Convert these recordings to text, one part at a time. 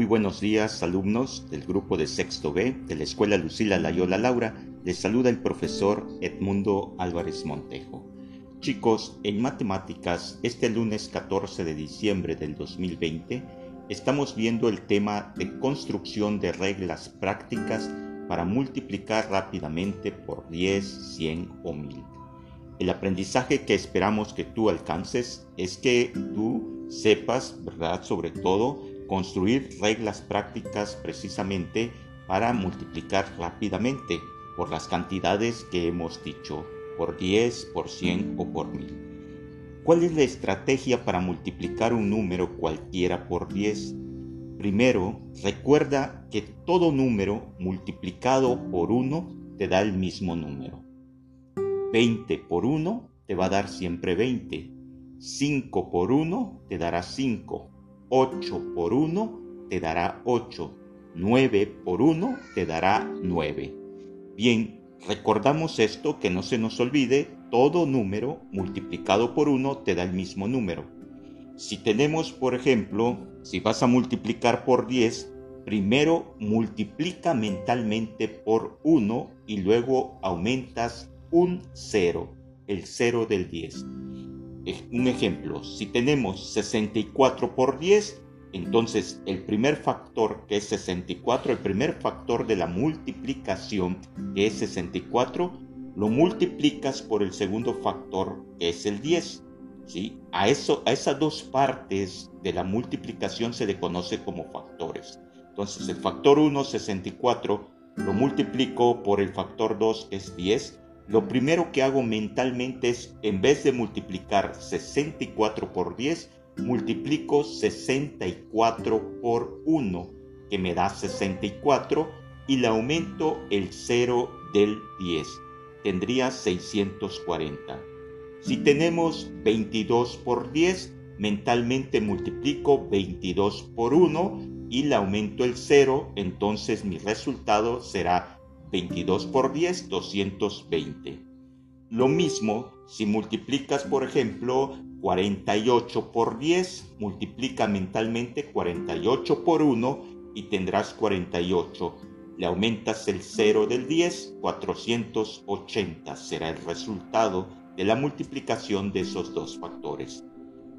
Muy buenos días, alumnos del grupo de Sexto B de la Escuela Lucila Layola Laura. Les saluda el profesor Edmundo Álvarez Montejo. Chicos, en matemáticas, este lunes 14 de diciembre del 2020, estamos viendo el tema de construcción de reglas prácticas para multiplicar rápidamente por 10, 100 o 1000. El aprendizaje que esperamos que tú alcances es que tú sepas, ¿verdad? Sobre todo, construir reglas prácticas precisamente para multiplicar rápidamente por las cantidades que hemos dicho, por 10, por 100 o por 1000. ¿Cuál es la estrategia para multiplicar un número cualquiera por 10? Primero, recuerda que todo número multiplicado por 1 te da el mismo número. 20 por 1 te va a dar siempre 20. 5 por 1 te dará 5. 8 por 1 te dará 8. 9 por 1 te dará 9. Bien, recordamos esto que no se nos olvide, todo número multiplicado por 1 te da el mismo número. Si tenemos, por ejemplo, si vas a multiplicar por 10, primero multiplica mentalmente por 1 y luego aumentas un 0, el 0 del 10 un ejemplo, si tenemos 64 por 10, entonces el primer factor que es 64, el primer factor de la multiplicación que es 64, lo multiplicas por el segundo factor que es el 10. ¿sí? A, eso, a esas dos partes de la multiplicación se le conoce como factores. Entonces el factor 1, 64, lo multiplico por el factor 2 que es 10 lo primero que hago mentalmente es, en vez de multiplicar 64 por 10, multiplico 64 por 1, que me da 64, y le aumento el 0 del 10. Tendría 640. Si tenemos 22 por 10, mentalmente multiplico 22 por 1 y le aumento el 0, entonces mi resultado será 22 por 10, 220. Lo mismo si multiplicas, por ejemplo, 48 por 10, multiplica mentalmente 48 por 1 y tendrás 48. Le aumentas el 0 del 10, 480 será el resultado de la multiplicación de esos dos factores.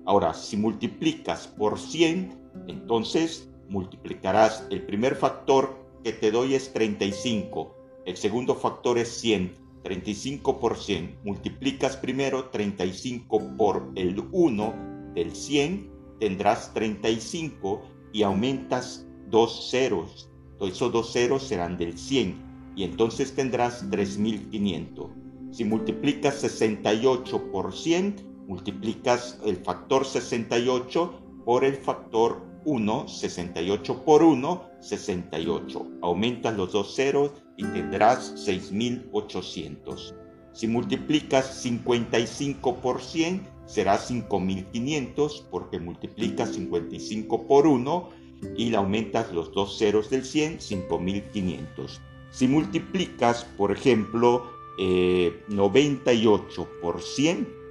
Ahora, si multiplicas por 100, entonces multiplicarás el primer factor que te doy es 35 el segundo factor es 100. 35 por 100. Multiplicas primero 35 por el 1 del 100, tendrás 35 y aumentas dos ceros. Esos dos ceros serán del 100 y entonces tendrás 3500. Si multiplicas 68 por 100, multiplicas el factor 68 por el factor 1, 68 por 1, 68. Aumentas los dos ceros y tendrás 6800. Si multiplicas 55 por 100, será 5500 porque multiplicas 55 por 1 y le aumentas los dos ceros del 100, 5500. Si multiplicas, por ejemplo, 98 eh, por 100,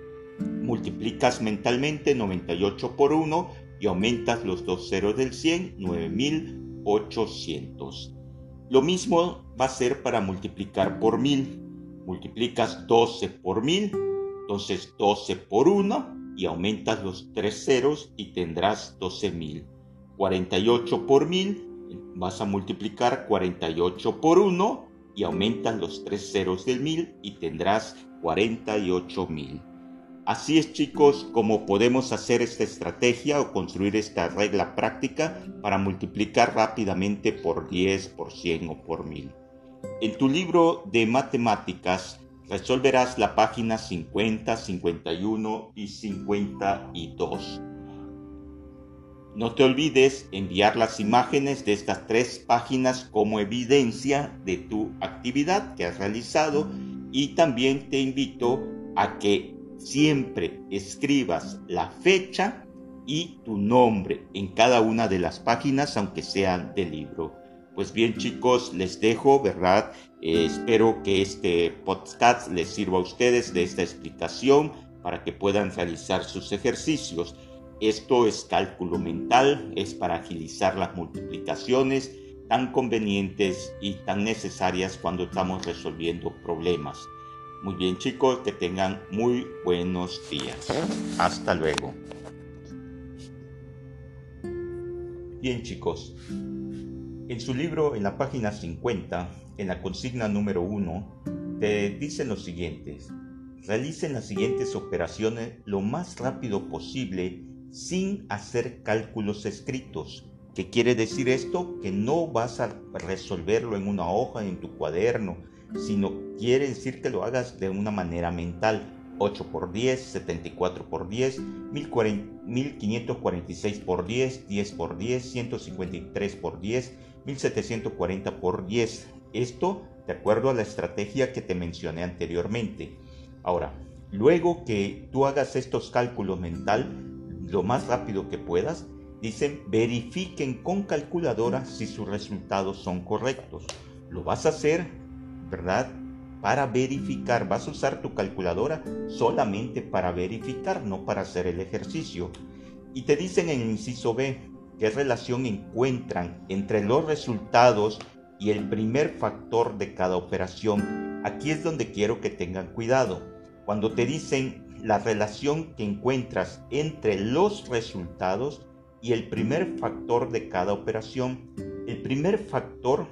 multiplicas mentalmente 98 por 1 y aumentas los dos ceros del 100, 9800. Lo mismo va a ser para multiplicar por 1000. Multiplicas 12 por 1000, entonces 12 por 1 y aumentas los tres ceros y tendrás 12000. 48 por 1000, vas a multiplicar 48 por 1 y aumentas los tres ceros del 1000 y tendrás 48000. Así es chicos como podemos hacer esta estrategia o construir esta regla práctica para multiplicar rápidamente por 10, por 100 o por 1000. En tu libro de matemáticas resolverás la página 50, 51 y 52. No te olvides enviar las imágenes de estas tres páginas como evidencia de tu actividad que has realizado y también te invito a que siempre escribas la fecha y tu nombre en cada una de las páginas, aunque sean del libro. Pues bien chicos, les dejo, ¿verdad? Eh, espero que este podcast les sirva a ustedes de esta explicación para que puedan realizar sus ejercicios. Esto es cálculo mental, es para agilizar las multiplicaciones tan convenientes y tan necesarias cuando estamos resolviendo problemas. Muy bien chicos, que tengan muy buenos días. Hasta luego. Bien chicos, en su libro en la página 50, en la consigna número 1, te dicen lo siguientes. Realicen las siguientes operaciones lo más rápido posible sin hacer cálculos escritos. ¿Qué quiere decir esto? Que no vas a resolverlo en una hoja, en tu cuaderno, sino quiere decir que lo hagas de una manera mental. 8 por 10, 74 por 10, 1546 por 10, 10 por 10, 153 por 10, 1740 por 10. Esto de acuerdo a la estrategia que te mencioné anteriormente. Ahora, luego que tú hagas estos cálculos mental, lo más rápido que puedas, dicen verifiquen con calculadora si sus resultados son correctos. Lo vas a hacer, ¿verdad? Para verificar, vas a usar tu calculadora solamente para verificar, no para hacer el ejercicio. Y te dicen en el inciso B qué relación encuentran entre los resultados y el primer factor de cada operación. Aquí es donde quiero que tengan cuidado. Cuando te dicen la relación que encuentras entre los resultados y el primer factor de cada operación. El primer factor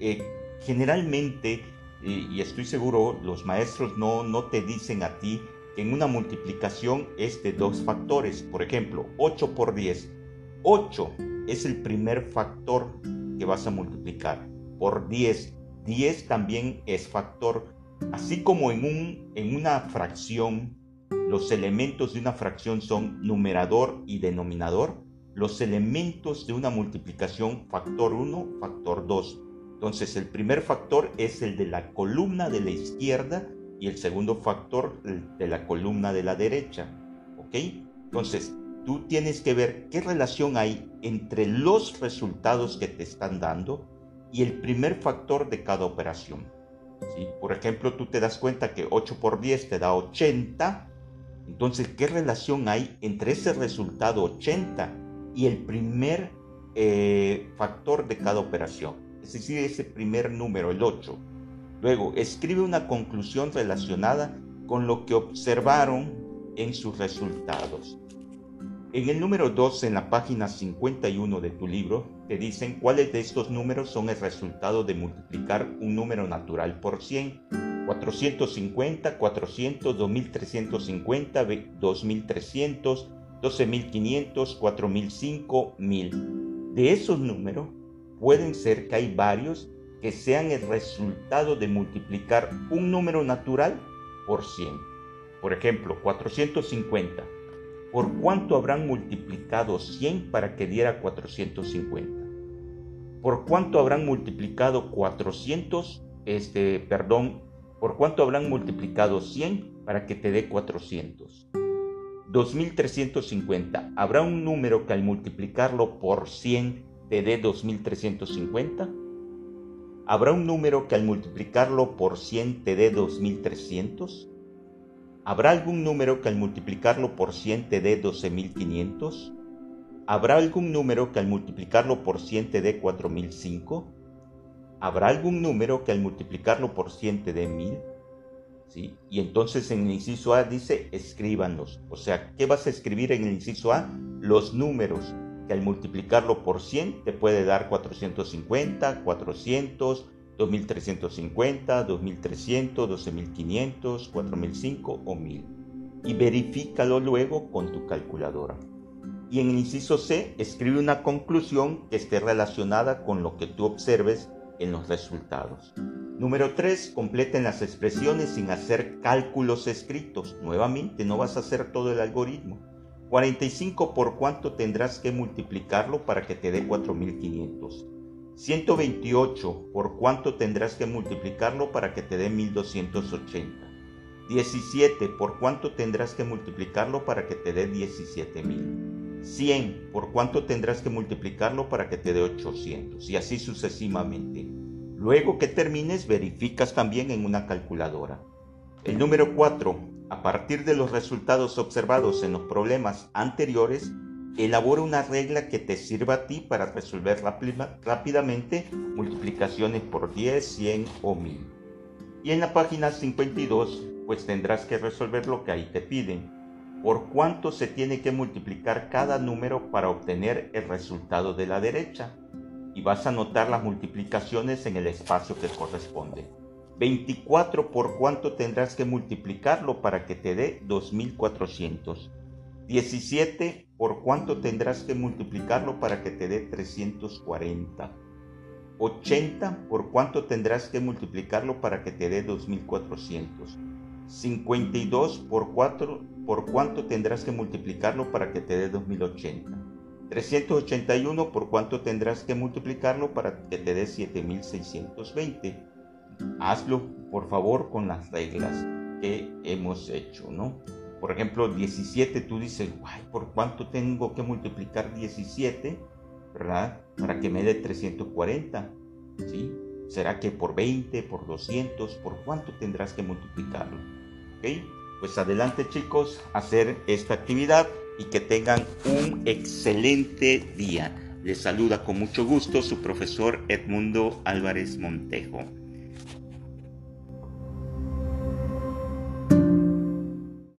eh, generalmente, y estoy seguro, los maestros no, no te dicen a ti que en una multiplicación es de dos factores. Por ejemplo, 8 por 10. 8 es el primer factor que vas a multiplicar por 10. 10 también es factor. Así como en, un, en una fracción los elementos de una fracción son numerador y denominador. Los elementos de una multiplicación factor 1, factor 2. Entonces el primer factor es el de la columna de la izquierda y el segundo factor de la columna de la derecha. ¿Ok? Entonces tú tienes que ver qué relación hay entre los resultados que te están dando y el primer factor de cada operación. Por ejemplo, tú te das cuenta que 8 por 10 te da 80 entonces, ¿qué relación hay entre ese resultado 80 y el primer eh, factor de cada operación? Es decir, ese primer número, el 8. Luego, escribe una conclusión relacionada con lo que observaron en sus resultados. En el número 2, en la página 51 de tu libro, te dicen cuáles de estos números son el resultado de multiplicar un número natural por 100 450, 400, 2350, 2300, 12500, 4005, 1000. De esos números pueden ser que hay varios que sean el resultado de multiplicar un número natural por 100. Por ejemplo, 450. ¿Por cuánto habrán multiplicado 100 para que diera 450? ¿Por cuánto habrán multiplicado 400, este, perdón, ¿Por cuánto habrán multiplicado 100 para que te dé 400? 2350. ¿Habrá un número que al multiplicarlo por 100 dé 2350? ¿Habrá un número que al multiplicarlo por 100 te dé 2300? ¿Habrá algún número que al multiplicarlo por 100 te dé 12500? ¿Habrá algún número que al multiplicarlo por 100 te dé 4005? ¿habrá algún número que al multiplicarlo por 100 te dé 1000? ¿Sí? Y entonces en el inciso A dice escríbanlos. O sea, ¿qué vas a escribir en el inciso A? Los números que al multiplicarlo por 100 te puede dar 450, 400, 2350, 2300, 12500, 4005 o 1000. Y verifícalo luego con tu calculadora. Y en el inciso C escribe una conclusión que esté relacionada con lo que tú observes en los resultados. Número 3. Completen las expresiones sin hacer cálculos escritos. Nuevamente, no vas a hacer todo el algoritmo. 45 por cuánto tendrás que multiplicarlo para que te dé 4500. 128 por cuánto tendrás que multiplicarlo para que te dé 1280. 17 por cuánto tendrás que multiplicarlo para que te dé 17000. 100 por cuánto tendrás que multiplicarlo para que te dé 800 y así sucesivamente. Luego que termines, verificas también en una calculadora. El número 4. A partir de los resultados observados en los problemas anteriores, Elabora una regla que te sirva a ti para resolver rápidamente multiplicaciones por 10, 100 o 1000. Y en la página 52, pues tendrás que resolver lo que ahí te piden. Por cuánto se tiene que multiplicar cada número para obtener el resultado de la derecha. Y vas a anotar las multiplicaciones en el espacio que corresponde. 24 por cuánto tendrás que multiplicarlo para que te dé 2400. 17 por cuánto tendrás que multiplicarlo para que te dé 340. 80 por cuánto tendrás que multiplicarlo para que te dé 2400. 52 por 4 por cuánto tendrás que multiplicarlo para que te dé 2080. 381 por cuánto tendrás que multiplicarlo para que te dé 7620. Hazlo por favor con las reglas que hemos hecho, ¿no? Por ejemplo, 17, tú dices, Ay, ¿por cuánto tengo que multiplicar 17? ¿Verdad? Para que me dé 340. ¿Sí? ¿Será que por 20, por 200, por cuánto tendrás que multiplicarlo? ¿Ok? Pues adelante chicos, hacer esta actividad y que tengan un excelente día. Les saluda con mucho gusto su profesor Edmundo Álvarez Montejo.